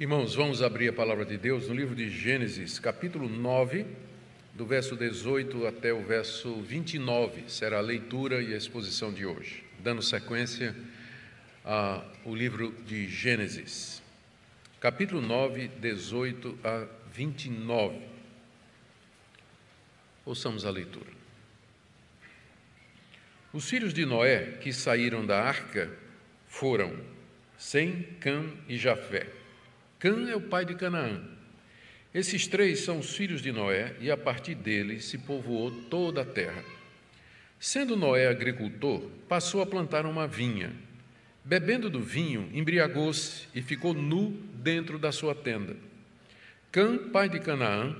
Irmãos, vamos abrir a palavra de Deus no livro de Gênesis, capítulo 9, do verso 18 até o verso 29. Será a leitura e a exposição de hoje, dando sequência ao livro de Gênesis. Capítulo 9, 18 a 29. Ouçamos a leitura. Os filhos de Noé que saíram da arca foram Sem, Cã e Jafé. Cã é o pai de Canaã. Esses três são os filhos de Noé, e a partir deles se povoou toda a terra. Sendo Noé agricultor, passou a plantar uma vinha. Bebendo do vinho, embriagou-se e ficou nu dentro da sua tenda. Cã, pai de Canaã,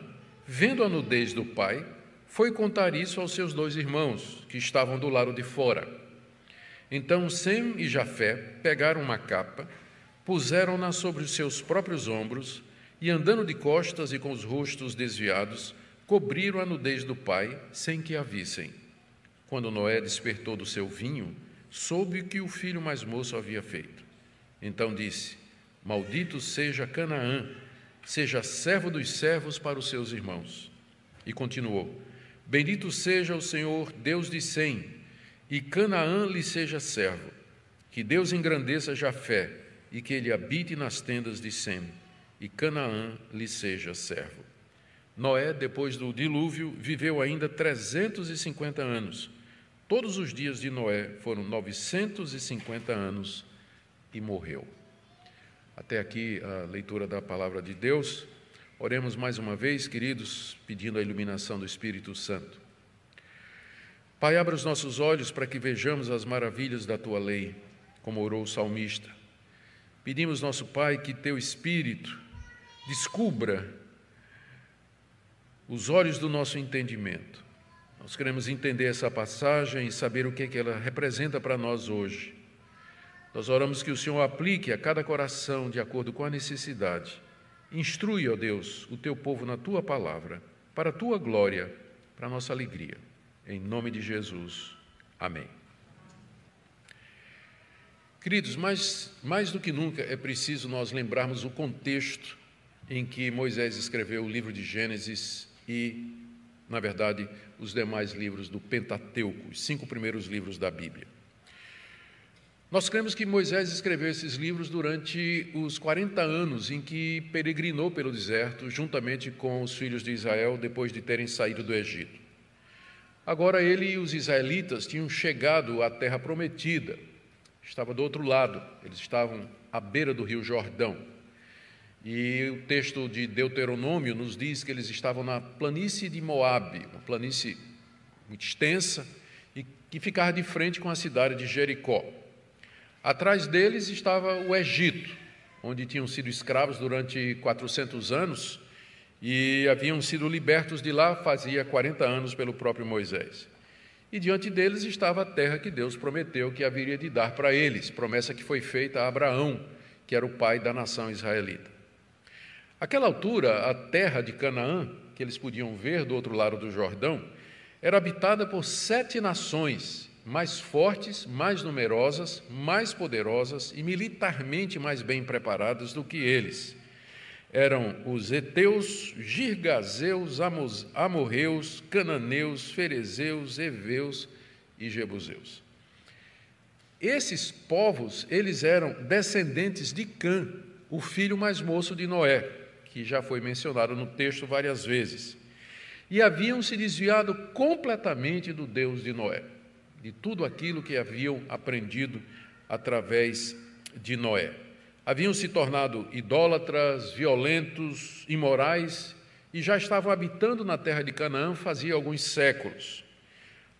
vendo a nudez do pai, foi contar isso aos seus dois irmãos, que estavam do lado de fora. Então Sem e Jafé pegaram uma capa, puseram-na sobre os seus próprios ombros e, andando de costas e com os rostos desviados, cobriram a nudez do pai sem que a vissem. Quando Noé despertou do seu vinho, soube que o filho mais moço havia feito. Então disse: Maldito seja Canaã, seja servo dos servos para os seus irmãos. E continuou: Bendito seja o Senhor, Deus de Sem, e Canaã lhe seja servo. Que Deus engrandeça Jafé e que ele habite nas tendas de Sem, e Canaã lhe seja servo. Noé, depois do dilúvio, viveu ainda 350 anos. Todos os dias de Noé foram 950 anos e morreu. Até aqui a leitura da palavra de Deus. Oremos mais uma vez, queridos, pedindo a iluminação do Espírito Santo. Pai, abra os nossos olhos para que vejamos as maravilhas da tua lei, como orou o salmista. Pedimos, nosso Pai, que teu Espírito descubra os olhos do nosso entendimento. Nós queremos entender essa passagem e saber o que, é que ela representa para nós hoje. Nós oramos que o Senhor aplique a cada coração de acordo com a necessidade. Instrui, ó Deus, o teu povo na tua palavra, para a tua glória, para a nossa alegria. Em nome de Jesus. Amém. Queridos, mais, mais do que nunca é preciso nós lembrarmos o contexto em que Moisés escreveu o livro de Gênesis e, na verdade, os demais livros do Pentateuco, os cinco primeiros livros da Bíblia. Nós cremos que Moisés escreveu esses livros durante os 40 anos em que peregrinou pelo deserto, juntamente com os filhos de Israel, depois de terem saído do Egito. Agora ele e os israelitas tinham chegado à terra prometida, estava do outro lado, eles estavam à beira do rio Jordão. E o texto de Deuteronômio nos diz que eles estavam na planície de Moabe, uma planície muito extensa e que ficava de frente com a cidade de Jericó. Atrás deles estava o Egito, onde tinham sido escravos durante 400 anos e haviam sido libertos de lá fazia 40 anos pelo próprio Moisés. E diante deles estava a terra que Deus prometeu que haveria de dar para eles, promessa que foi feita a Abraão, que era o pai da nação israelita. Aquela altura, a terra de Canaã, que eles podiam ver do outro lado do Jordão, era habitada por sete nações mais fortes, mais numerosas, mais poderosas e militarmente mais bem preparadas do que eles eram os heteus, girgazeus, amorreus, cananeus, ferezeus, heveus e jebuseus. Esses povos, eles eram descendentes de Cã, o filho mais moço de Noé, que já foi mencionado no texto várias vezes. E haviam se desviado completamente do Deus de Noé, de tudo aquilo que haviam aprendido através de Noé haviam se tornado idólatras, violentos, imorais e já estavam habitando na terra de Canaã fazia alguns séculos.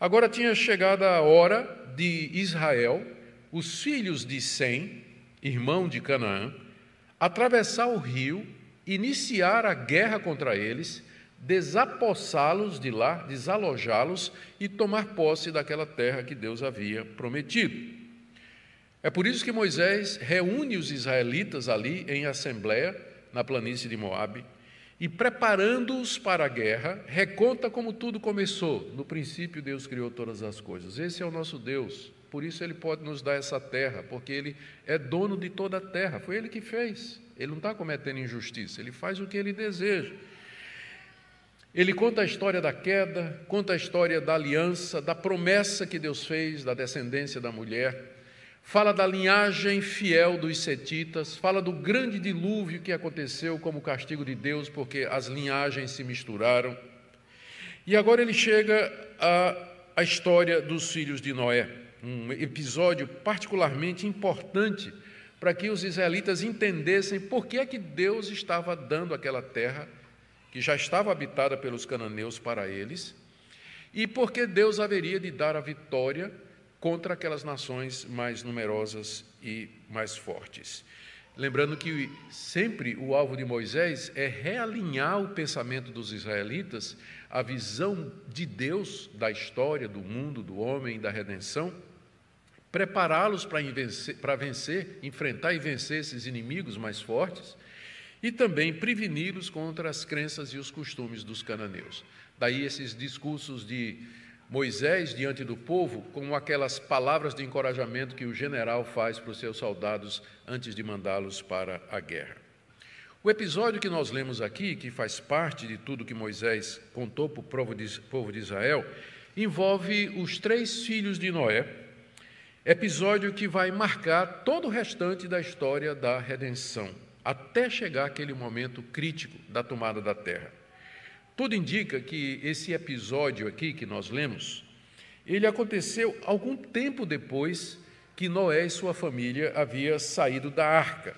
Agora tinha chegado a hora de Israel, os filhos de Sem, irmão de Canaã, atravessar o rio, iniciar a guerra contra eles, desapossá-los de lá, desalojá-los e tomar posse daquela terra que Deus havia prometido. É por isso que Moisés reúne os israelitas ali em assembleia na planície de Moabe e preparando-os para a guerra, reconta como tudo começou. No princípio Deus criou todas as coisas. Esse é o nosso Deus. Por isso ele pode nos dar essa terra, porque ele é dono de toda a terra. Foi ele que fez. Ele não está cometendo injustiça, ele faz o que ele deseja. Ele conta a história da queda, conta a história da aliança, da promessa que Deus fez da descendência da mulher, fala da linhagem fiel dos setitas, fala do grande dilúvio que aconteceu como castigo de Deus, porque as linhagens se misturaram. E agora ele chega à, história dos filhos de Noé, um episódio particularmente importante para que os israelitas entendessem por que é que Deus estava dando aquela terra que já estava habitada pelos cananeus para eles, e porque Deus haveria de dar a vitória contra aquelas nações mais numerosas e mais fortes. Lembrando que sempre o alvo de Moisés é realinhar o pensamento dos israelitas, a visão de Deus da história, do mundo, do homem, da redenção, prepará-los para vencer, para vencer, enfrentar e vencer esses inimigos mais fortes e também preveni-los contra as crenças e os costumes dos cananeus. Daí esses discursos de Moisés diante do povo, como aquelas palavras de encorajamento que o general faz para os seus soldados antes de mandá-los para a guerra. O episódio que nós lemos aqui, que faz parte de tudo que Moisés contou para o povo de Israel, envolve os três filhos de Noé, episódio que vai marcar todo o restante da história da redenção até chegar aquele momento crítico da tomada da terra. Tudo indica que esse episódio aqui que nós lemos, ele aconteceu algum tempo depois que Noé e sua família havia saído da arca.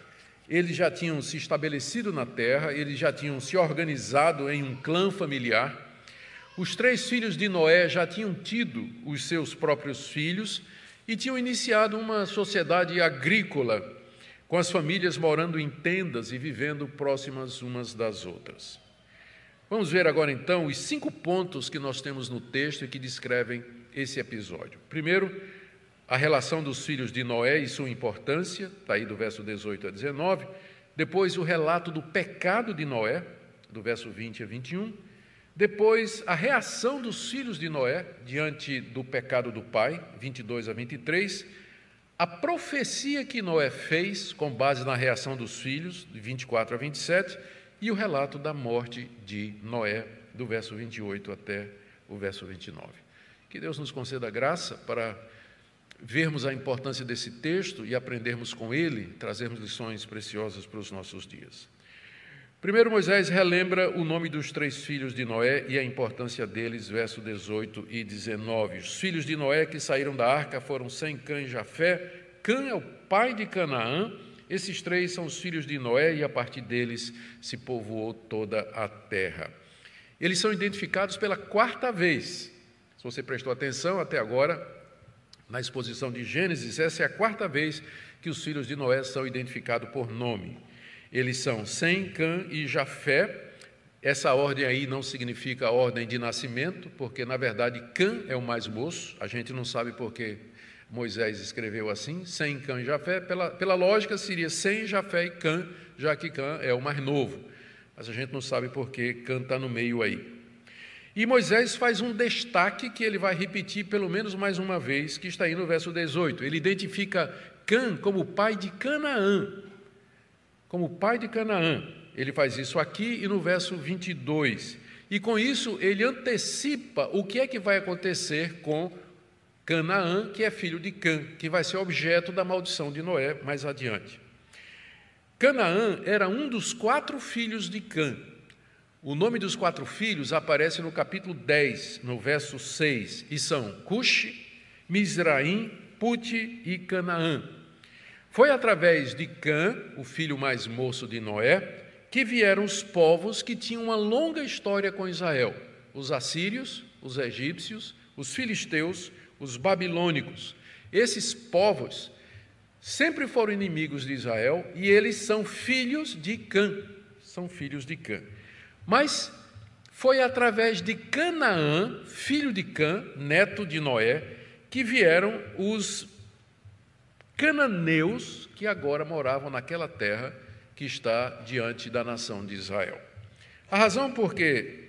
Eles já tinham se estabelecido na terra, eles já tinham se organizado em um clã familiar. Os três filhos de Noé já tinham tido os seus próprios filhos e tinham iniciado uma sociedade agrícola com as famílias morando em tendas e vivendo próximas umas das outras. Vamos ver agora então os cinco pontos que nós temos no texto e que descrevem esse episódio. Primeiro, a relação dos filhos de Noé e sua importância, está aí do verso 18 a 19. Depois, o relato do pecado de Noé, do verso 20 a 21. Depois, a reação dos filhos de Noé diante do pecado do pai, 22 a 23 a profecia que Noé fez, com base na reação dos filhos, de 24 a 27, e o relato da morte de Noé, do verso 28 até o verso 29. Que Deus nos conceda graça para vermos a importância desse texto e aprendermos com ele, trazermos lições preciosas para os nossos dias. Primeiro, Moisés relembra o nome dos três filhos de Noé e a importância deles, verso 18 e 19. Os filhos de Noé que saíram da arca foram Sem, Cã e Jafé. Cã é o pai de Canaã. Esses três são os filhos de Noé e a partir deles se povoou toda a terra. Eles são identificados pela quarta vez. Se você prestou atenção até agora, na exposição de Gênesis, essa é a quarta vez que os filhos de Noé são identificados por nome. Eles são Sem, Cã e Jafé. Essa ordem aí não significa ordem de nascimento, porque na verdade Cã é o mais moço. A gente não sabe por que Moisés escreveu assim, Sem, Cã e Jafé. Pela, pela lógica seria Sem, Jafé e Cã, já que Cã é o mais novo. Mas a gente não sabe por que Cã está no meio aí. E Moisés faz um destaque que ele vai repetir pelo menos mais uma vez, que está aí no verso 18. Ele identifica Cã como pai de Canaã como pai de Canaã. Ele faz isso aqui e no verso 22. E com isso ele antecipa o que é que vai acontecer com Canaã, que é filho de Cã, que vai ser objeto da maldição de Noé mais adiante. Canaã era um dos quatro filhos de Cã. O nome dos quatro filhos aparece no capítulo 10, no verso 6, e são Cuxi, Misraim, Puti e Canaã. Foi através de Cã, o filho mais moço de Noé, que vieram os povos que tinham uma longa história com Israel: os assírios, os egípcios, os filisteus, os babilônicos. Esses povos sempre foram inimigos de Israel e eles são filhos de Cã, são filhos de Cã. Mas foi através de Canaã, filho de Cã, neto de Noé, que vieram os cananeus que agora moravam naquela terra que está diante da nação de Israel. A razão por que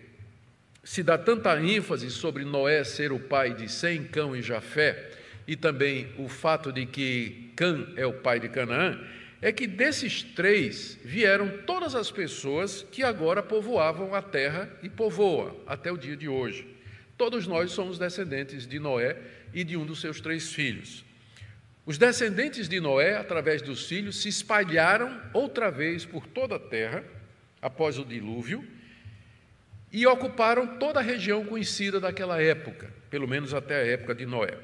se dá tanta ênfase sobre Noé ser o pai de Sem, Cão e Jafé, e também o fato de que Cã é o pai de Canaã, é que desses três vieram todas as pessoas que agora povoavam a terra e povoam até o dia de hoje. Todos nós somos descendentes de Noé e de um dos seus três filhos. Os descendentes de Noé, através dos filhos, se espalharam outra vez por toda a terra após o dilúvio e ocuparam toda a região conhecida daquela época, pelo menos até a época de Noé.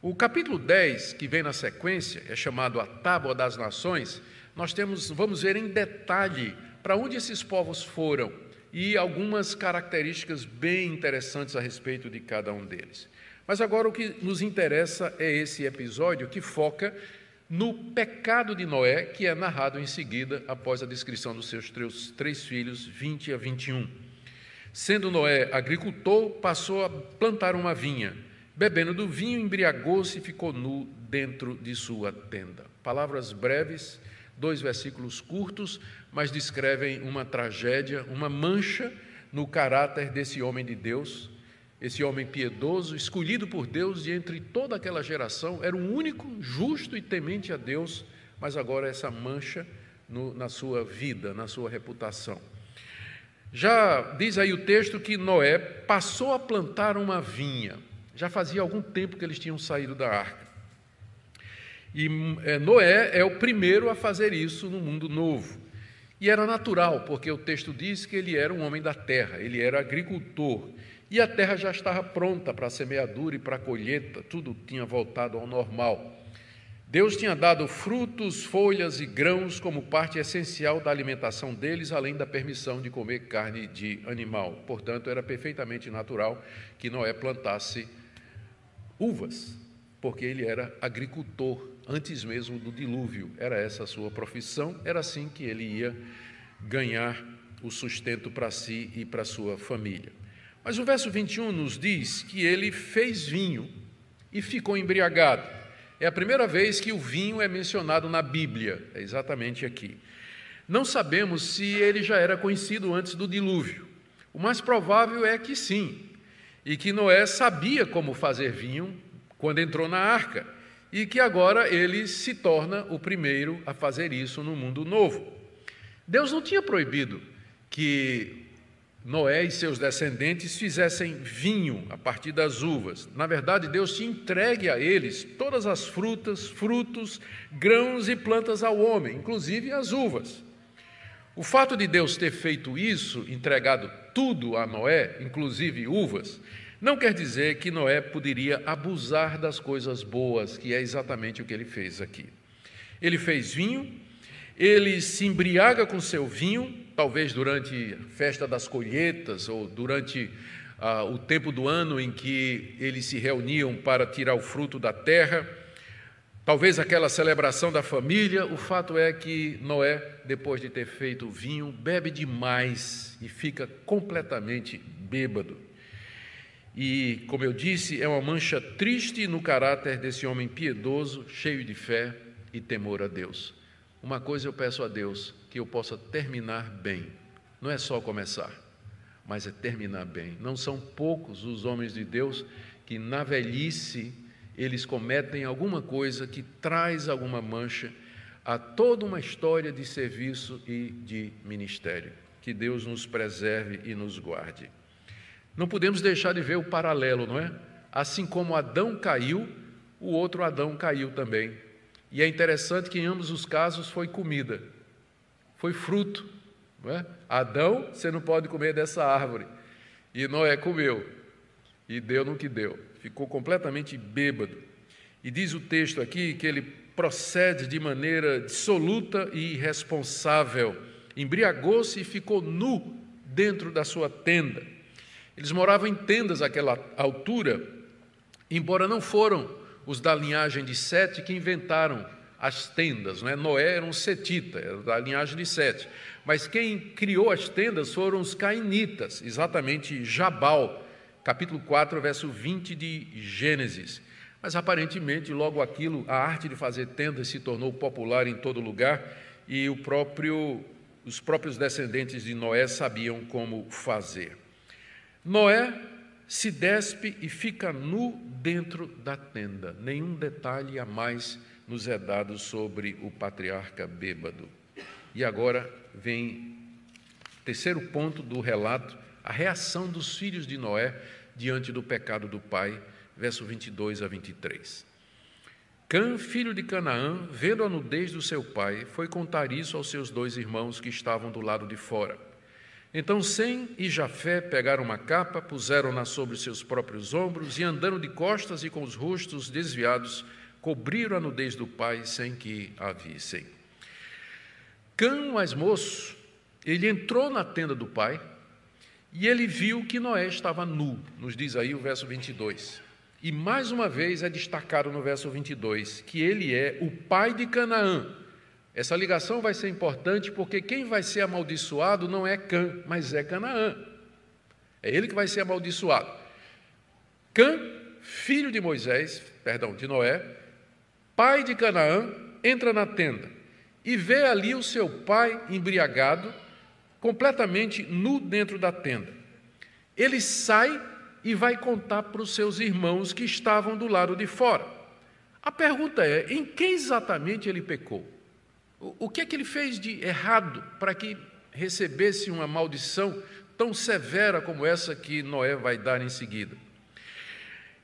O capítulo 10, que vem na sequência, é chamado a Tábua das Nações. Nós temos, vamos ver em detalhe para onde esses povos foram e algumas características bem interessantes a respeito de cada um deles. Mas agora o que nos interessa é esse episódio que foca no pecado de Noé, que é narrado em seguida após a descrição dos seus três, três filhos, 20 a 21. Sendo Noé agricultor, passou a plantar uma vinha. Bebendo do vinho, embriagou-se e ficou nu dentro de sua tenda. Palavras breves, dois versículos curtos, mas descrevem uma tragédia, uma mancha no caráter desse homem de Deus, esse homem piedoso, escolhido por Deus e entre toda aquela geração, era o único justo e temente a Deus, mas agora essa mancha no, na sua vida, na sua reputação. Já diz aí o texto que Noé passou a plantar uma vinha. Já fazia algum tempo que eles tinham saído da arca. E é, Noé é o primeiro a fazer isso no mundo novo. E era natural, porque o texto diz que ele era um homem da terra, ele era agricultor. E a terra já estava pronta para a semeadura e para a colheita, tudo tinha voltado ao normal. Deus tinha dado frutos, folhas e grãos como parte essencial da alimentação deles, além da permissão de comer carne de animal. Portanto, era perfeitamente natural que Noé plantasse uvas, porque ele era agricultor antes mesmo do dilúvio. Era essa a sua profissão, era assim que ele ia ganhar o sustento para si e para sua família. Mas o verso 21 nos diz que ele fez vinho e ficou embriagado. É a primeira vez que o vinho é mencionado na Bíblia, é exatamente aqui. Não sabemos se ele já era conhecido antes do dilúvio. O mais provável é que sim, e que Noé sabia como fazer vinho quando entrou na arca, e que agora ele se torna o primeiro a fazer isso no mundo novo. Deus não tinha proibido que Noé e seus descendentes fizessem vinho a partir das uvas. Na verdade, Deus tinha entregue a eles todas as frutas, frutos, grãos e plantas ao homem, inclusive as uvas. O fato de Deus ter feito isso, entregado tudo a Noé, inclusive uvas, não quer dizer que Noé poderia abusar das coisas boas, que é exatamente o que ele fez aqui. Ele fez vinho, ele se embriaga com seu vinho, talvez durante a festa das colheitas ou durante ah, o tempo do ano em que eles se reuniam para tirar o fruto da terra, talvez aquela celebração da família. O fato é que Noé, depois de ter feito o vinho, bebe demais e fica completamente bêbado. E, como eu disse, é uma mancha triste no caráter desse homem piedoso, cheio de fé e temor a Deus. Uma coisa eu peço a Deus, que eu possa terminar bem. Não é só começar, mas é terminar bem. Não são poucos os homens de Deus que na velhice eles cometem alguma coisa que traz alguma mancha a toda uma história de serviço e de ministério. Que Deus nos preserve e nos guarde. Não podemos deixar de ver o paralelo, não é? Assim como Adão caiu, o outro Adão caiu também. E é interessante que em ambos os casos foi comida foi fruto. Não é? Adão, você não pode comer dessa árvore. E Noé comeu. E deu no que deu. Ficou completamente bêbado. E diz o texto aqui que ele procede de maneira dissoluta e irresponsável. Embriagou-se e ficou nu dentro da sua tenda. Eles moravam em tendas àquela altura, embora não foram os da linhagem de Sete que inventaram as tendas. Não é? Noé era um setita, era da linhagem de Sete. Mas quem criou as tendas foram os cainitas, exatamente Jabal, capítulo 4, verso 20 de Gênesis. Mas aparentemente, logo aquilo, a arte de fazer tendas se tornou popular em todo lugar e próprio, os próprios descendentes de Noé sabiam como fazer. Noé se despe e fica nu dentro da tenda, nenhum detalhe a mais nos é dado sobre o patriarca bêbado. E agora vem terceiro ponto do relato, a reação dos filhos de Noé diante do pecado do pai, verso 22 a 23. Cã, filho de Canaã, vendo a nudez do seu pai, foi contar isso aos seus dois irmãos que estavam do lado de fora. Então Sem e Jafé pegaram uma capa, puseram-na sobre seus próprios ombros e, andando de costas e com os rostos desviados, cobriram a nudez do pai sem que a vissem. Cã, mais moço, ele entrou na tenda do pai e ele viu que Noé estava nu, nos diz aí o verso 22. E mais uma vez é destacado no verso 22 que ele é o pai de Canaã. Essa ligação vai ser importante porque quem vai ser amaldiçoado não é Cã, mas é Canaã. É ele que vai ser amaldiçoado. Cã, filho de Moisés, perdão, de Noé, pai de Canaã, entra na tenda e vê ali o seu pai embriagado, completamente nu dentro da tenda. Ele sai e vai contar para os seus irmãos que estavam do lado de fora. A pergunta é: em que exatamente ele pecou? O que é que ele fez de errado para que recebesse uma maldição tão severa como essa que Noé vai dar em seguida?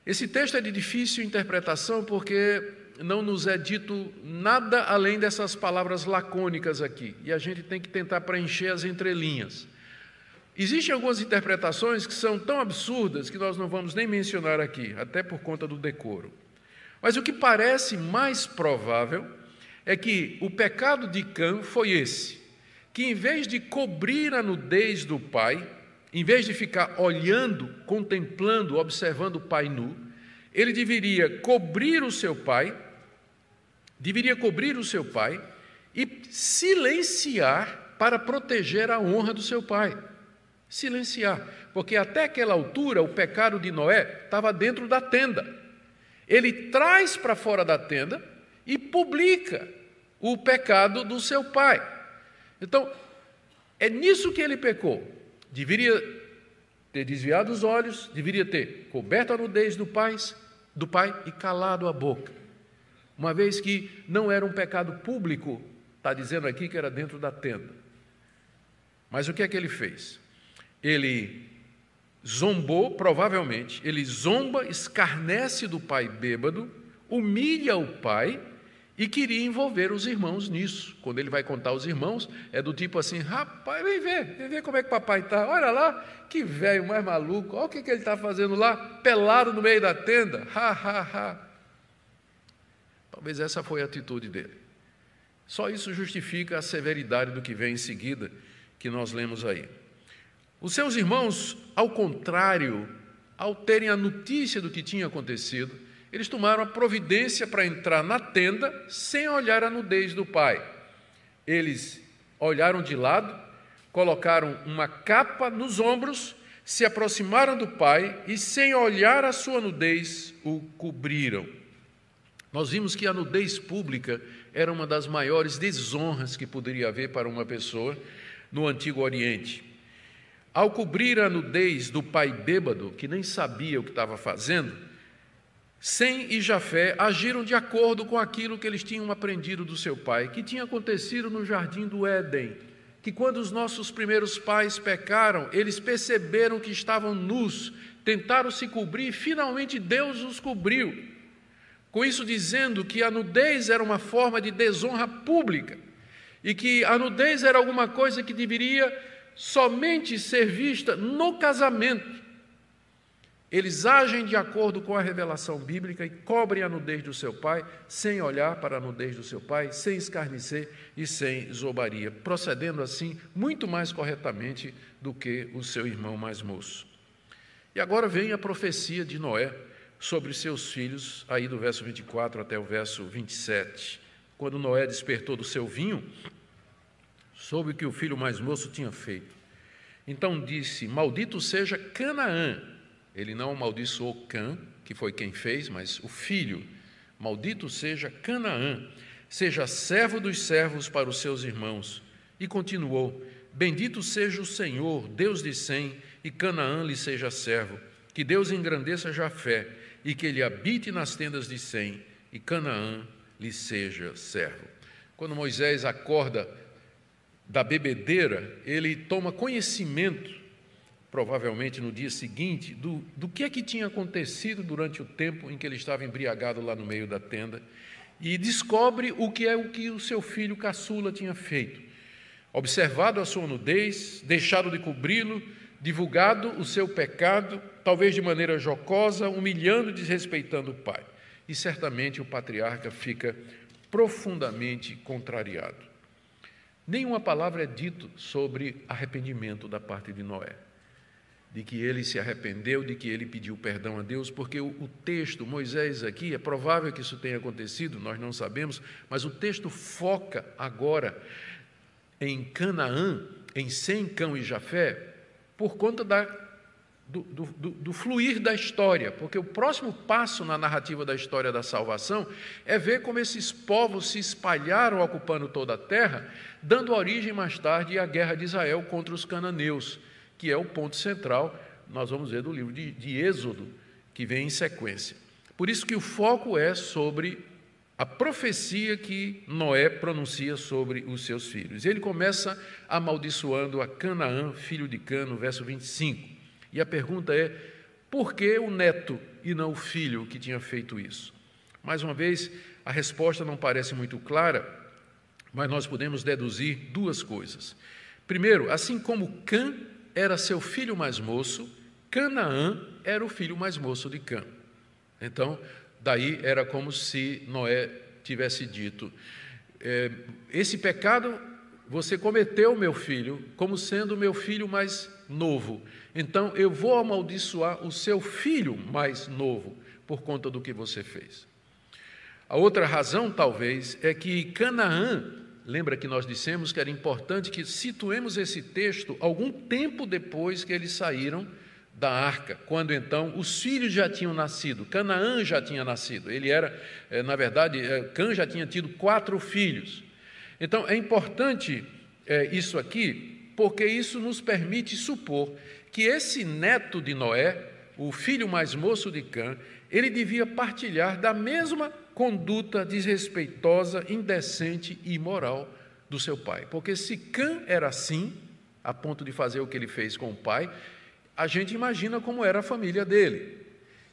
Esse texto é de difícil interpretação porque não nos é dito nada além dessas palavras lacônicas aqui, e a gente tem que tentar preencher as entrelinhas. Existem algumas interpretações que são tão absurdas que nós não vamos nem mencionar aqui, até por conta do decoro. Mas o que parece mais provável é que o pecado de Cã foi esse: que em vez de cobrir a nudez do pai, em vez de ficar olhando, contemplando, observando o pai nu, ele deveria cobrir o seu pai, deveria cobrir o seu pai e silenciar para proteger a honra do seu pai silenciar, porque até aquela altura o pecado de Noé estava dentro da tenda. Ele traz para fora da tenda e publica o pecado do seu pai. Então, é nisso que ele pecou. Deveria ter desviado os olhos, deveria ter coberto a nudez do pai, do pai e calado a boca. Uma vez que não era um pecado público, está dizendo aqui que era dentro da tenda. Mas o que é que ele fez? ele zombou, provavelmente, ele zomba, escarnece do pai bêbado, humilha o pai e queria envolver os irmãos nisso. Quando ele vai contar aos irmãos, é do tipo assim: rapaz, vem ver, vem ver como é que papai está. Olha lá, que velho mais maluco, olha o que, que ele está fazendo lá, pelado no meio da tenda. Ha, ha, ha. Talvez essa foi a atitude dele. Só isso justifica a severidade do que vem em seguida, que nós lemos aí. Os seus irmãos, ao contrário, ao terem a notícia do que tinha acontecido, eles tomaram a providência para entrar na tenda sem olhar a nudez do pai. Eles olharam de lado, colocaram uma capa nos ombros, se aproximaram do pai e, sem olhar a sua nudez, o cobriram. Nós vimos que a nudez pública era uma das maiores desonras que poderia haver para uma pessoa no Antigo Oriente. Ao cobrir a nudez do pai bêbado, que nem sabia o que estava fazendo, Sem e Jafé agiram de acordo com aquilo que eles tinham aprendido do seu pai, que tinha acontecido no jardim do Éden, que quando os nossos primeiros pais pecaram, eles perceberam que estavam nus, tentaram se cobrir e finalmente Deus os cobriu. Com isso dizendo que a nudez era uma forma de desonra pública e que a nudez era alguma coisa que deveria somente ser vista no casamento. Eles agem de acordo com a revelação bíblica e cobrem a nudez do seu pai, sem olhar para a nudez do seu pai, sem escarnecer e sem zombaria, procedendo assim muito mais corretamente do que o seu irmão mais moço. E agora vem a profecia de Noé sobre seus filhos, aí do verso 24 até o verso 27. Quando Noé despertou do seu vinho, soube o que o filho mais moço tinha feito. Então disse: Maldito seja Canaã. Ele não amaldiçoou Cã, que foi quem fez, mas o filho. Maldito seja Canaã, seja servo dos servos para os seus irmãos. E continuou: Bendito seja o Senhor, Deus de Sem, e Canaã lhe seja servo. Que Deus engrandeça Jafé, e que ele habite nas tendas de Sem, e Canaã lhe seja servo. Quando Moisés acorda da bebedeira, ele toma conhecimento, provavelmente no dia seguinte, do, do que é que tinha acontecido durante o tempo em que ele estava embriagado lá no meio da tenda e descobre o que é o que o seu filho caçula tinha feito. Observado a sua nudez, deixado de cobri-lo, divulgado o seu pecado, talvez de maneira jocosa, humilhando e desrespeitando o pai. E certamente o patriarca fica profundamente contrariado. Nenhuma palavra é dito sobre arrependimento da parte de Noé. De que ele se arrependeu, de que ele pediu perdão a Deus, porque o, o texto, Moisés aqui, é provável que isso tenha acontecido, nós não sabemos, mas o texto foca agora em Canaã, em Sem, Cão e Jafé, por conta da, do, do, do, fluir da história, porque o próximo passo na narrativa da história da salvação é ver como esses povos se espalharam ocupando toda a terra, dando origem mais tarde à guerra de Israel contra os cananeus, que é o ponto central, nós vamos ver do livro de, de Êxodo, que vem em sequência. Por isso que o foco é sobre a profecia que Noé pronuncia sobre os seus filhos. Ele começa amaldiçoando a Canaã, filho de Cano, verso 25. E a pergunta é: por que o neto e não o filho que tinha feito isso? Mais uma vez, a resposta não parece muito clara, mas nós podemos deduzir duas coisas. Primeiro, assim como Cã era seu filho mais moço, Canaã era o filho mais moço de Cã. Então, Daí era como se Noé tivesse dito: é, Esse pecado você cometeu, meu filho, como sendo meu filho mais novo. Então eu vou amaldiçoar o seu filho mais novo por conta do que você fez. A outra razão, talvez, é que Canaã, lembra que nós dissemos que era importante que situemos esse texto algum tempo depois que eles saíram da arca, quando então os filhos já tinham nascido, Canaã já tinha nascido, ele era, eh, na verdade, eh, Cã já tinha tido quatro filhos. Então é importante é, isso aqui, porque isso nos permite supor que esse neto de Noé, o filho mais moço de Cã, ele devia partilhar da mesma conduta desrespeitosa, indecente e imoral do seu pai. Porque se Cã era assim, a ponto de fazer o que ele fez com o pai, a gente imagina como era a família dele.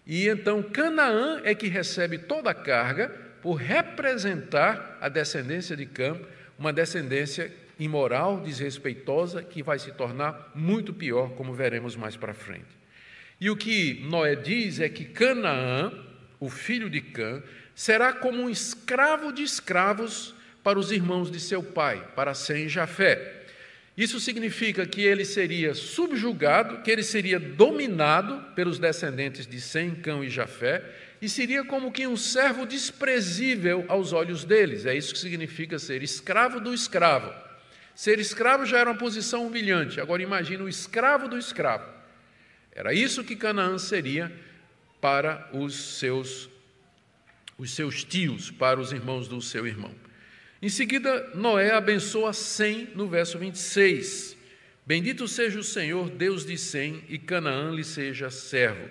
E então Canaã é que recebe toda a carga por representar a descendência de Cam, uma descendência imoral, desrespeitosa, que vai se tornar muito pior, como veremos mais para frente. E o que Noé diz é que Canaã, o filho de Cã, será como um escravo de escravos para os irmãos de seu pai, para Sem e Jafé. Isso significa que ele seria subjugado, que ele seria dominado pelos descendentes de Sem, Cão e Jafé, e seria como que um servo desprezível aos olhos deles. É isso que significa ser escravo do escravo. Ser escravo já era uma posição humilhante, agora imagine o escravo do escravo. Era isso que Canaã seria para os seus, os seus tios, para os irmãos do seu irmão. Em seguida, Noé abençoa Sem no verso 26. Bendito seja o Senhor, Deus de Sem, e Canaã lhe seja servo.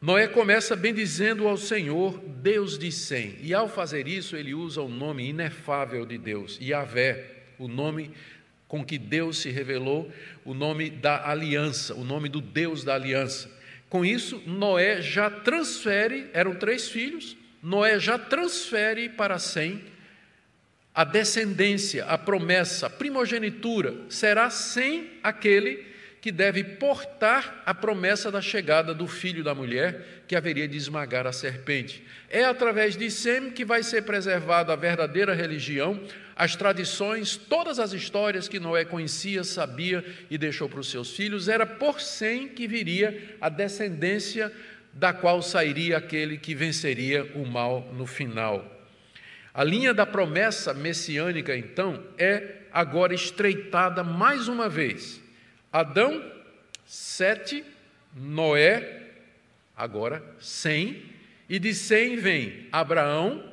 Noé começa bendizendo ao Senhor, Deus de Sem, e ao fazer isso, ele usa o nome inefável de Deus, Yahvé, o nome com que Deus se revelou, o nome da aliança, o nome do Deus da aliança. Com isso, Noé já transfere, eram três filhos, Noé já transfere para Sem a descendência, a promessa, a primogenitura será sem aquele que deve portar a promessa da chegada do filho da mulher, que haveria de esmagar a serpente. É através de Sem que vai ser preservada a verdadeira religião, as tradições, todas as histórias que Noé conhecia, sabia e deixou para os seus filhos, era por Sem que viria a descendência da qual sairia aquele que venceria o mal no final. A linha da promessa messiânica, então, é agora estreitada mais uma vez. Adão, sete, Noé, agora cem, e de cem vem Abraão,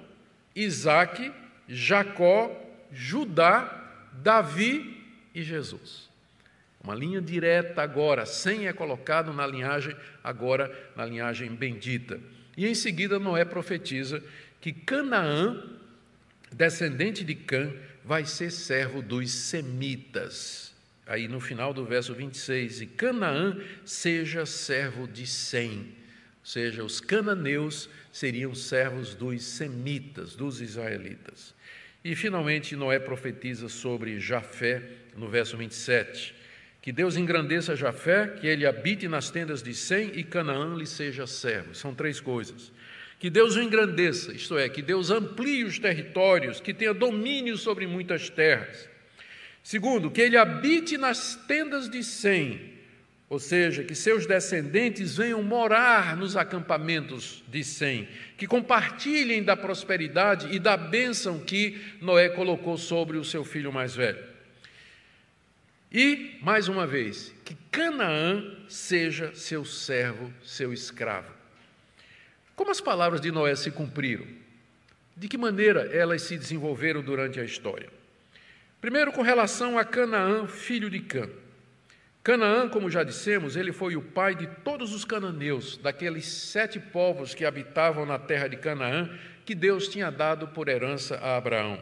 Isaque, Jacó, Judá, Davi e Jesus. Uma linha direta agora, cem é colocado na linhagem, agora na linhagem bendita. E em seguida Noé profetiza que Canaã, descendente de Cã, vai ser servo dos semitas. Aí no final do verso 26, e Canaã seja servo de Sem, ou seja, os cananeus seriam servos dos semitas, dos israelitas. E finalmente Noé profetiza sobre Jafé, no verso 27, que Deus engrandeça Jafé, que ele habite nas tendas de Sem e Canaã lhe seja servo. São três coisas. Que Deus o engrandeça, isto é, que Deus amplie os territórios, que tenha domínio sobre muitas terras. Segundo, que ele habite nas tendas de Sem, ou seja, que seus descendentes venham morar nos acampamentos de Sem, que compartilhem da prosperidade e da bênção que Noé colocou sobre o seu filho mais velho. E, mais uma vez, que Canaã seja seu servo, seu escravo. Como as palavras de Noé se cumpriram? De que maneira elas se desenvolveram durante a história? Primeiro, com relação a Canaã, filho de Cã. Canaã, como já dissemos, ele foi o pai de todos os cananeus, daqueles sete povos que habitavam na terra de Canaã, que Deus tinha dado por herança a Abraão.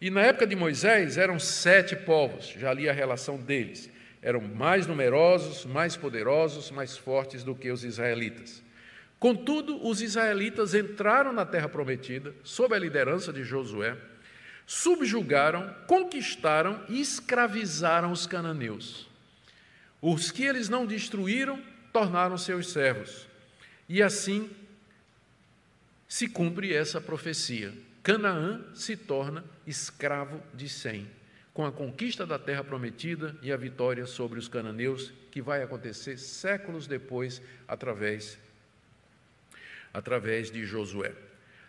E na época de Moisés eram sete povos, já ali a relação deles. Eram mais numerosos, mais poderosos, mais fortes do que os israelitas. Contudo, os israelitas entraram na terra prometida, sob a liderança de Josué, subjugaram, conquistaram e escravizaram os cananeus. Os que eles não destruíram tornaram seus servos. E assim se cumpre essa profecia. Canaã se torna escravo de Sem, com a conquista da terra prometida e a vitória sobre os cananeus, que vai acontecer séculos depois através através de Josué.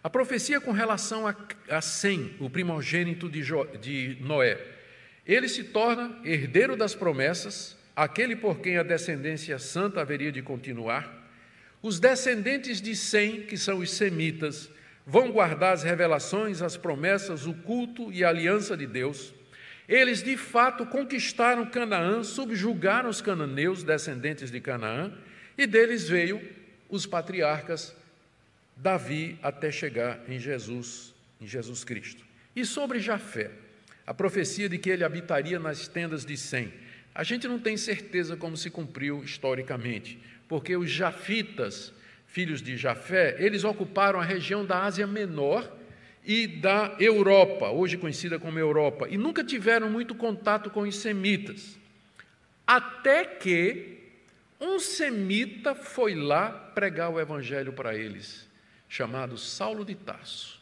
A profecia com relação a, a Sem, o primogênito de, jo, de Noé, ele se torna herdeiro das promessas, aquele por quem a descendência santa haveria de continuar. Os descendentes de Sem, que são os semitas, vão guardar as revelações, as promessas, o culto e a aliança de Deus. Eles de fato conquistaram Canaã, subjugaram os cananeus, descendentes de Canaã, e deles veio os patriarcas Davi até chegar em Jesus, em Jesus Cristo. E sobre Jafé, a profecia de que ele habitaria nas tendas de Sem. A gente não tem certeza como se cumpriu historicamente, porque os jafitas filhos de Jafé, eles ocuparam a região da Ásia Menor e da Europa, hoje conhecida como Europa, e nunca tiveram muito contato com os semitas. Até que um semita foi lá pregar o evangelho para eles, chamado Saulo de Tarso.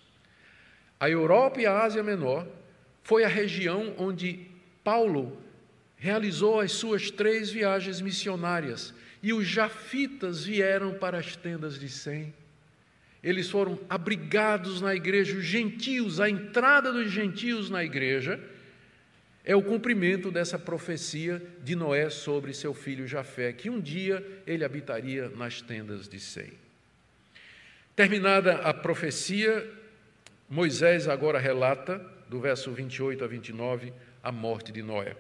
A Europa e a Ásia Menor foi a região onde Paulo realizou as suas três viagens missionárias e os jafitas vieram para as tendas de Sem. Eles foram abrigados na igreja, os gentios, a entrada dos gentios na igreja é o cumprimento dessa profecia de Noé sobre seu filho Jafé, que um dia ele habitaria nas tendas de Sem. Terminada a profecia, Moisés agora relata, do verso 28 a 29, a morte de Noé.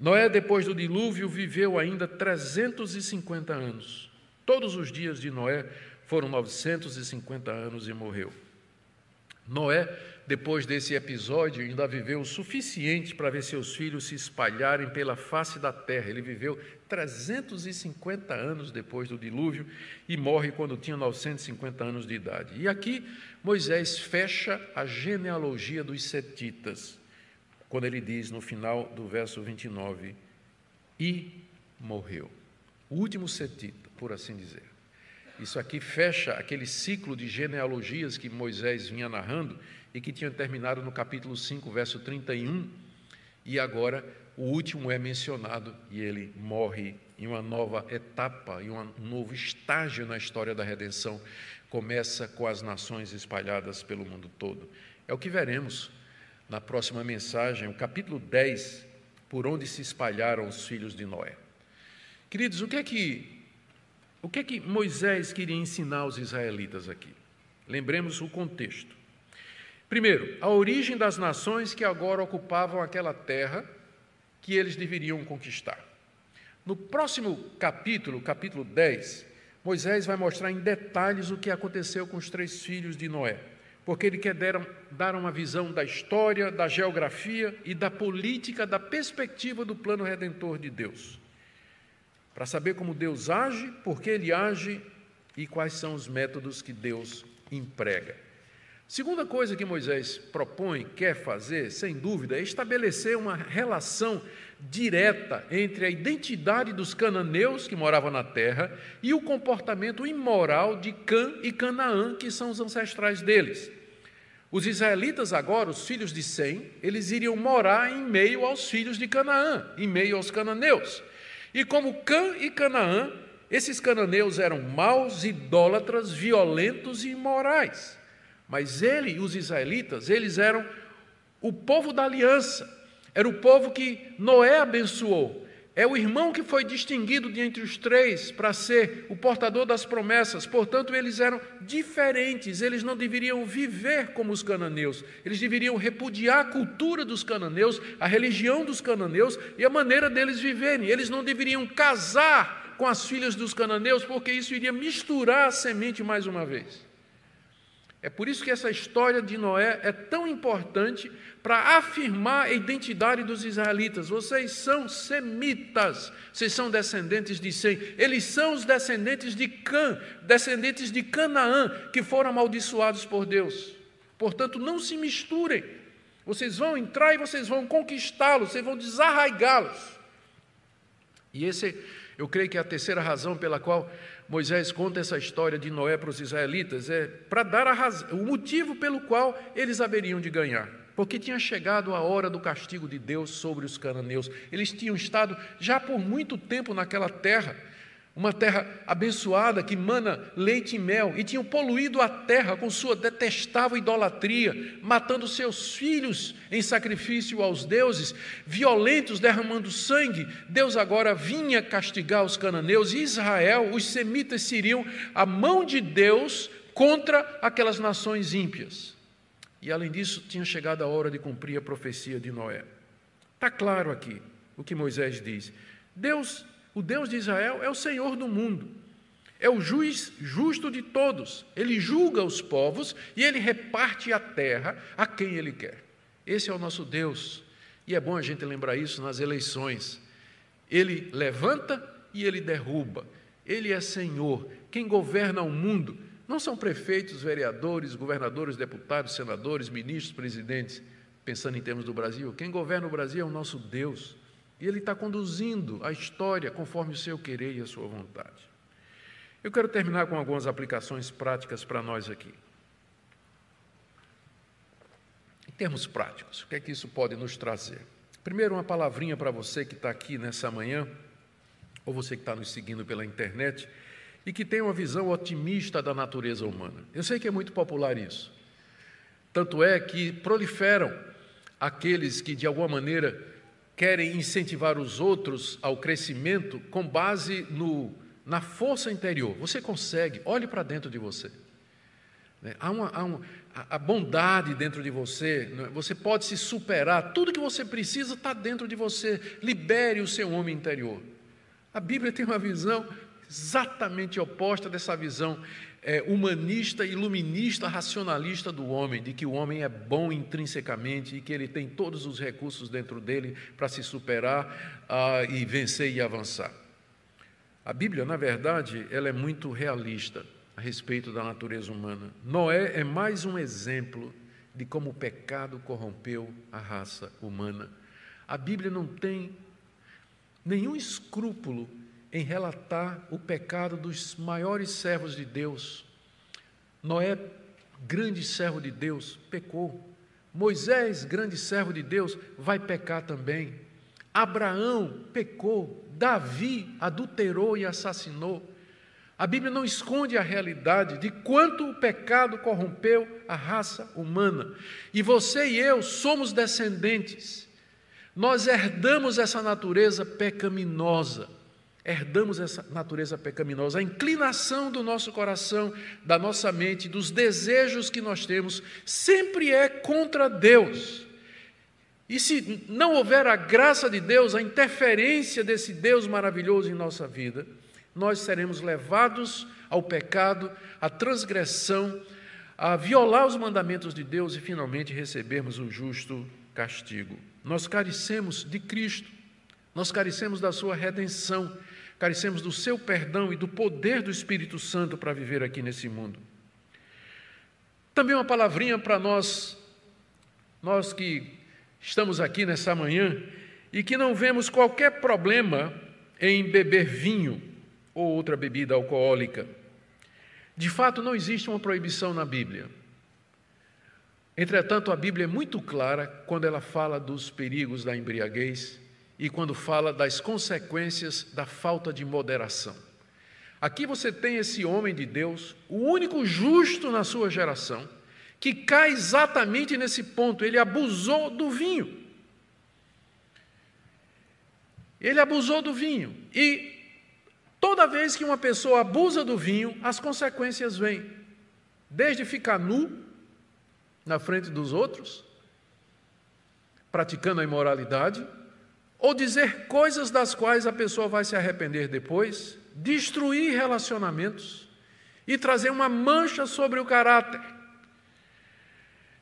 Noé, depois do dilúvio, viveu ainda 350 anos. Todos os dias de Noé foram 950 anos e morreu. Noé, depois desse episódio, ainda viveu o suficiente para ver seus filhos se espalharem pela face da terra. Ele viveu 350 anos depois do dilúvio e morre quando tinha 950 anos de idade. E aqui Moisés fecha a genealogia dos setitas quando ele diz no final do verso 29, e morreu. O último setita, por assim dizer. Isso aqui fecha aquele ciclo de genealogias que Moisés vinha narrando e que tinha terminado no capítulo 5, verso 31, e agora o último é mencionado e ele morre em uma nova etapa, em um novo estágio na história da redenção. Começa com as nações espalhadas pelo mundo todo. É o que veremos na próxima mensagem, o capítulo 10, por onde se espalharam os filhos de Noé. Queridos, o que é que o que é que Moisés queria ensinar aos israelitas aqui? Lembremos o contexto. Primeiro, a origem das nações que agora ocupavam aquela terra que eles deveriam conquistar. No próximo capítulo, capítulo 10, Moisés vai mostrar em detalhes o que aconteceu com os três filhos de Noé. Porque ele quer dar uma visão da história, da geografia e da política, da perspectiva do plano redentor de Deus. Para saber como Deus age, por que ele age e quais são os métodos que Deus emprega. Segunda coisa que Moisés propõe, quer fazer, sem dúvida, é estabelecer uma relação direta entre a identidade dos cananeus que moravam na terra e o comportamento imoral de Cã e Canaã, que são os ancestrais deles. Os israelitas agora, os filhos de Sem, eles iriam morar em meio aos filhos de Canaã, em meio aos cananeus. E como Cã e Canaã, esses cananeus eram maus, idólatras, violentos e imorais. Mas ele e os israelitas, eles eram o povo da aliança, era o povo que Noé abençoou. É o irmão que foi distinguido de entre os três para ser o portador das promessas. Portanto, eles eram diferentes, eles não deveriam viver como os cananeus. Eles deveriam repudiar a cultura dos cananeus, a religião dos cananeus e a maneira deles viverem. Eles não deveriam casar com as filhas dos cananeus, porque isso iria misturar a semente mais uma vez. É por isso que essa história de Noé é tão importante para afirmar a identidade dos israelitas. Vocês são semitas, vocês são descendentes de Sem. Eles são os descendentes de Cã, descendentes de Canaã, que foram amaldiçoados por Deus. Portanto, não se misturem. Vocês vão entrar e vocês vão conquistá-los, vocês vão desarraigá-los. E esse, eu creio que é a terceira razão pela qual Moisés conta essa história de Noé para os israelitas é para dar razão, o motivo pelo qual eles haveriam de ganhar. Porque tinha chegado a hora do castigo de Deus sobre os cananeus. Eles tinham estado já por muito tempo naquela terra uma terra abençoada que mana leite e mel, e tinham poluído a terra com sua detestável idolatria, matando seus filhos em sacrifício aos deuses, violentos, derramando sangue. Deus agora vinha castigar os cananeus e Israel, os semitas, seriam a mão de Deus contra aquelas nações ímpias. E além disso, tinha chegado a hora de cumprir a profecia de Noé. Está claro aqui o que Moisés diz. Deus o Deus de Israel é o Senhor do mundo, é o juiz justo de todos. Ele julga os povos e ele reparte a terra a quem ele quer. Esse é o nosso Deus. E é bom a gente lembrar isso nas eleições. Ele levanta e ele derruba. Ele é Senhor. Quem governa o mundo não são prefeitos, vereadores, governadores, deputados, senadores, ministros, presidentes, pensando em termos do Brasil. Quem governa o Brasil é o nosso Deus. E Ele está conduzindo a história conforme o seu querer e a sua vontade. Eu quero terminar com algumas aplicações práticas para nós aqui. Em termos práticos, o que é que isso pode nos trazer? Primeiro, uma palavrinha para você que está aqui nessa manhã, ou você que está nos seguindo pela internet, e que tem uma visão otimista da natureza humana. Eu sei que é muito popular isso. Tanto é que proliferam aqueles que, de alguma maneira, querem incentivar os outros ao crescimento com base no, na força interior. Você consegue, olhe para dentro de você. Né? Há, uma, há uma, a bondade dentro de você, né? você pode se superar, tudo que você precisa está dentro de você. Libere o seu homem interior. A Bíblia tem uma visão exatamente oposta dessa visão é, humanista, iluminista, racionalista do homem, de que o homem é bom intrinsecamente e que ele tem todos os recursos dentro dele para se superar ah, e vencer e avançar. A Bíblia, na verdade, ela é muito realista a respeito da natureza humana. Noé é mais um exemplo de como o pecado corrompeu a raça humana. A Bíblia não tem nenhum escrúpulo em relatar o pecado dos maiores servos de Deus. Noé, grande servo de Deus, pecou. Moisés, grande servo de Deus, vai pecar também. Abraão pecou. Davi adulterou e assassinou. A Bíblia não esconde a realidade de quanto o pecado corrompeu a raça humana. E você e eu somos descendentes. Nós herdamos essa natureza pecaminosa herdamos essa natureza pecaminosa, a inclinação do nosso coração, da nossa mente, dos desejos que nós temos, sempre é contra Deus. E se não houver a graça de Deus, a interferência desse Deus maravilhoso em nossa vida, nós seremos levados ao pecado, à transgressão, a violar os mandamentos de Deus e finalmente recebermos o justo castigo. Nós carecemos de Cristo, nós carecemos da sua redenção, carecemos do seu perdão e do poder do Espírito Santo para viver aqui nesse mundo. Também uma palavrinha para nós, nós que estamos aqui nessa manhã e que não vemos qualquer problema em beber vinho ou outra bebida alcoólica. De fato, não existe uma proibição na Bíblia. Entretanto, a Bíblia é muito clara quando ela fala dos perigos da embriaguez e quando fala das consequências da falta de moderação. Aqui você tem esse homem de Deus, o único justo na sua geração, que cai exatamente nesse ponto. Ele abusou do vinho. Ele abusou do vinho. E toda vez que uma pessoa abusa do vinho, as consequências vêm. Desde ficar nu na frente dos outros, praticando a imoralidade, ou dizer coisas das quais a pessoa vai se arrepender depois, destruir relacionamentos e trazer uma mancha sobre o caráter.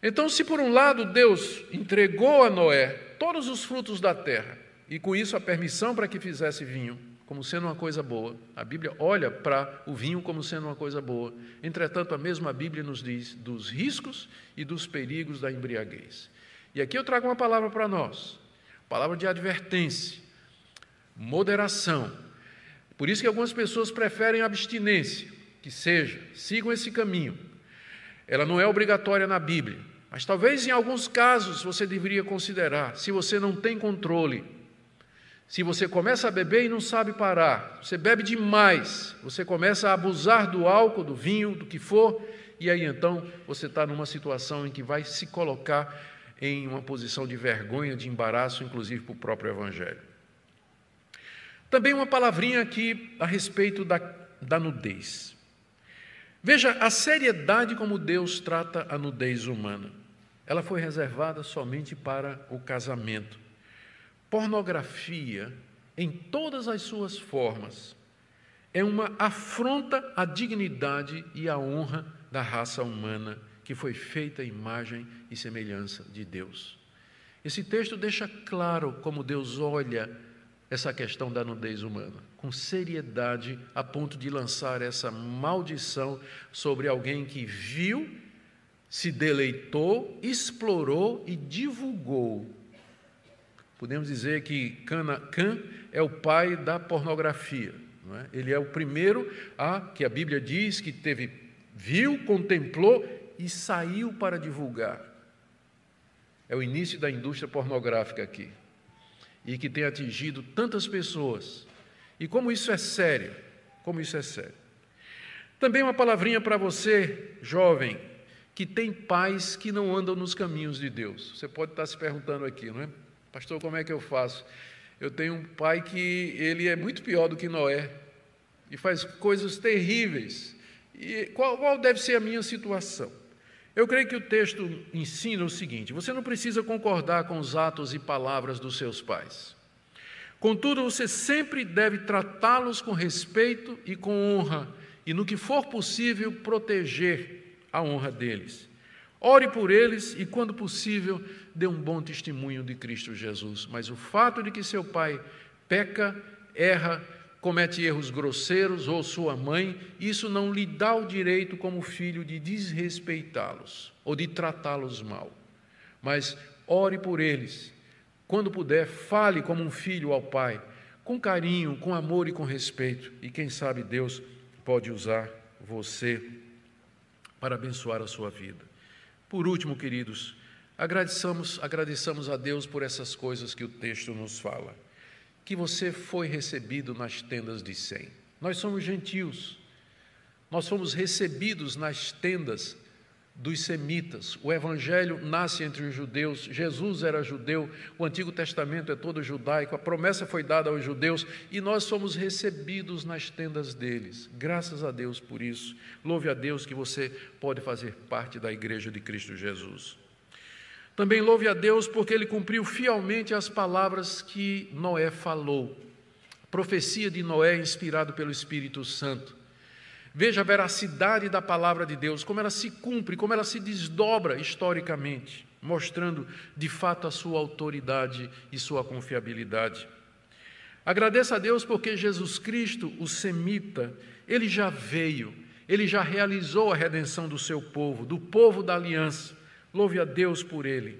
Então, se por um lado Deus entregou a Noé todos os frutos da terra e com isso a permissão para que fizesse vinho, como sendo uma coisa boa, a Bíblia olha para o vinho como sendo uma coisa boa. Entretanto, a mesma Bíblia nos diz dos riscos e dos perigos da embriaguez. E aqui eu trago uma palavra para nós, palavra de advertência, moderação. Por isso que algumas pessoas preferem abstinência, que seja, sigam esse caminho. Ela não é obrigatória na Bíblia, mas talvez em alguns casos você deveria considerar, se você não tem controle, se você começa a beber e não sabe parar, você bebe demais, você começa a abusar do álcool, do vinho, do que for, e aí então você está numa situação em que vai se colocar em uma posição de vergonha, de embaraço, inclusive para o próprio Evangelho. Também uma palavrinha aqui a respeito da, da nudez. Veja a seriedade como Deus trata a nudez humana. Ela foi reservada somente para o casamento. Pornografia, em todas as suas formas, é uma afronta à dignidade e à honra da raça humana que foi feita à imagem e semelhança de Deus. Esse texto deixa claro como Deus olha essa questão da nudez humana, com seriedade, a ponto de lançar essa maldição sobre alguém que viu, se deleitou, explorou e divulgou. Podemos dizer que Cana, Can é o pai da pornografia. É? Ele é o primeiro a que a Bíblia diz que teve, viu, contemplou e saiu para divulgar. É o início da indústria pornográfica aqui e que tem atingido tantas pessoas. E como isso é sério, como isso é sério. Também uma palavrinha para você, jovem, que tem pais que não andam nos caminhos de Deus. Você pode estar se perguntando aqui, não é? Pastor, como é que eu faço? Eu tenho um pai que ele é muito pior do que Noé e faz coisas terríveis. E qual, qual deve ser a minha situação? Eu creio que o texto ensina o seguinte: você não precisa concordar com os atos e palavras dos seus pais. Contudo, você sempre deve tratá-los com respeito e com honra, e no que for possível, proteger a honra deles. Ore por eles e, quando possível, dê um bom testemunho de Cristo Jesus. Mas o fato de que seu pai peca, erra, comete erros grosseiros ou sua mãe, isso não lhe dá o direito, como filho, de desrespeitá-los ou de tratá-los mal. Mas ore por eles. Quando puder, fale como um filho ao pai, com carinho, com amor e com respeito. E quem sabe Deus pode usar você para abençoar a sua vida. Por último, queridos, agradeçamos, agradeçamos a Deus por essas coisas que o texto nos fala que você foi recebido nas tendas de Sem. Nós somos gentios, nós fomos recebidos nas tendas dos semitas. O evangelho nasce entre os judeus, Jesus era judeu, o Antigo Testamento é todo judaico, a promessa foi dada aos judeus e nós somos recebidos nas tendas deles. Graças a Deus por isso. Louve a Deus que você pode fazer parte da igreja de Cristo Jesus. Também louve a Deus porque ele cumpriu fielmente as palavras que Noé falou. A profecia de Noé, inspirado pelo Espírito Santo. Veja a veracidade da palavra de Deus, como ela se cumpre, como ela se desdobra historicamente, mostrando de fato a sua autoridade e sua confiabilidade. Agradeça a Deus porque Jesus Cristo, o semita, ele já veio, ele já realizou a redenção do seu povo, do povo da aliança. Louve a Deus por ele.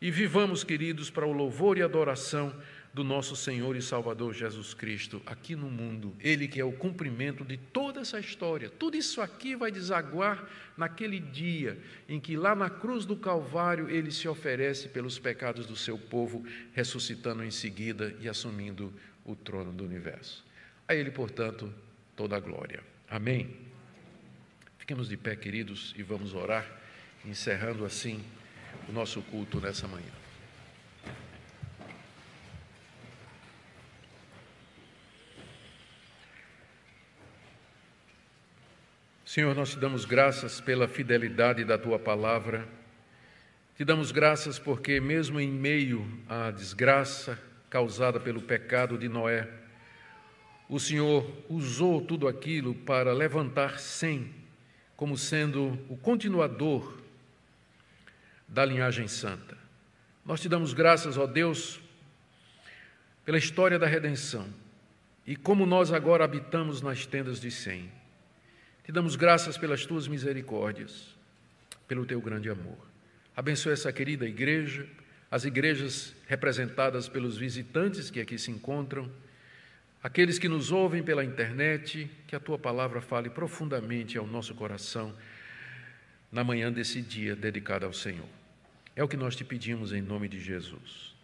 E vivamos, queridos, para o louvor e adoração do nosso Senhor e Salvador Jesus Cristo aqui no mundo. Ele que é o cumprimento de toda essa história. Tudo isso aqui vai desaguar naquele dia em que lá na cruz do Calvário ele se oferece pelos pecados do seu povo, ressuscitando em seguida e assumindo o trono do universo. A ele, portanto, toda a glória. Amém. Fiquemos de pé, queridos, e vamos orar, encerrando assim o nosso culto nessa manhã. Senhor, nós te damos graças pela fidelidade da tua palavra. Te damos graças porque, mesmo em meio à desgraça causada pelo pecado de Noé, o Senhor usou tudo aquilo para levantar Sem como sendo o continuador da linhagem santa. Nós te damos graças, ó Deus, pela história da redenção e como nós agora habitamos nas tendas de Sem. Te damos graças pelas tuas misericórdias, pelo teu grande amor. Abençoe essa querida igreja, as igrejas representadas pelos visitantes que aqui se encontram, aqueles que nos ouvem pela internet, que a tua palavra fale profundamente ao nosso coração na manhã desse dia dedicado ao Senhor. É o que nós te pedimos em nome de Jesus.